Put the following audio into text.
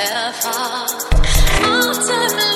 Ever, ultimately.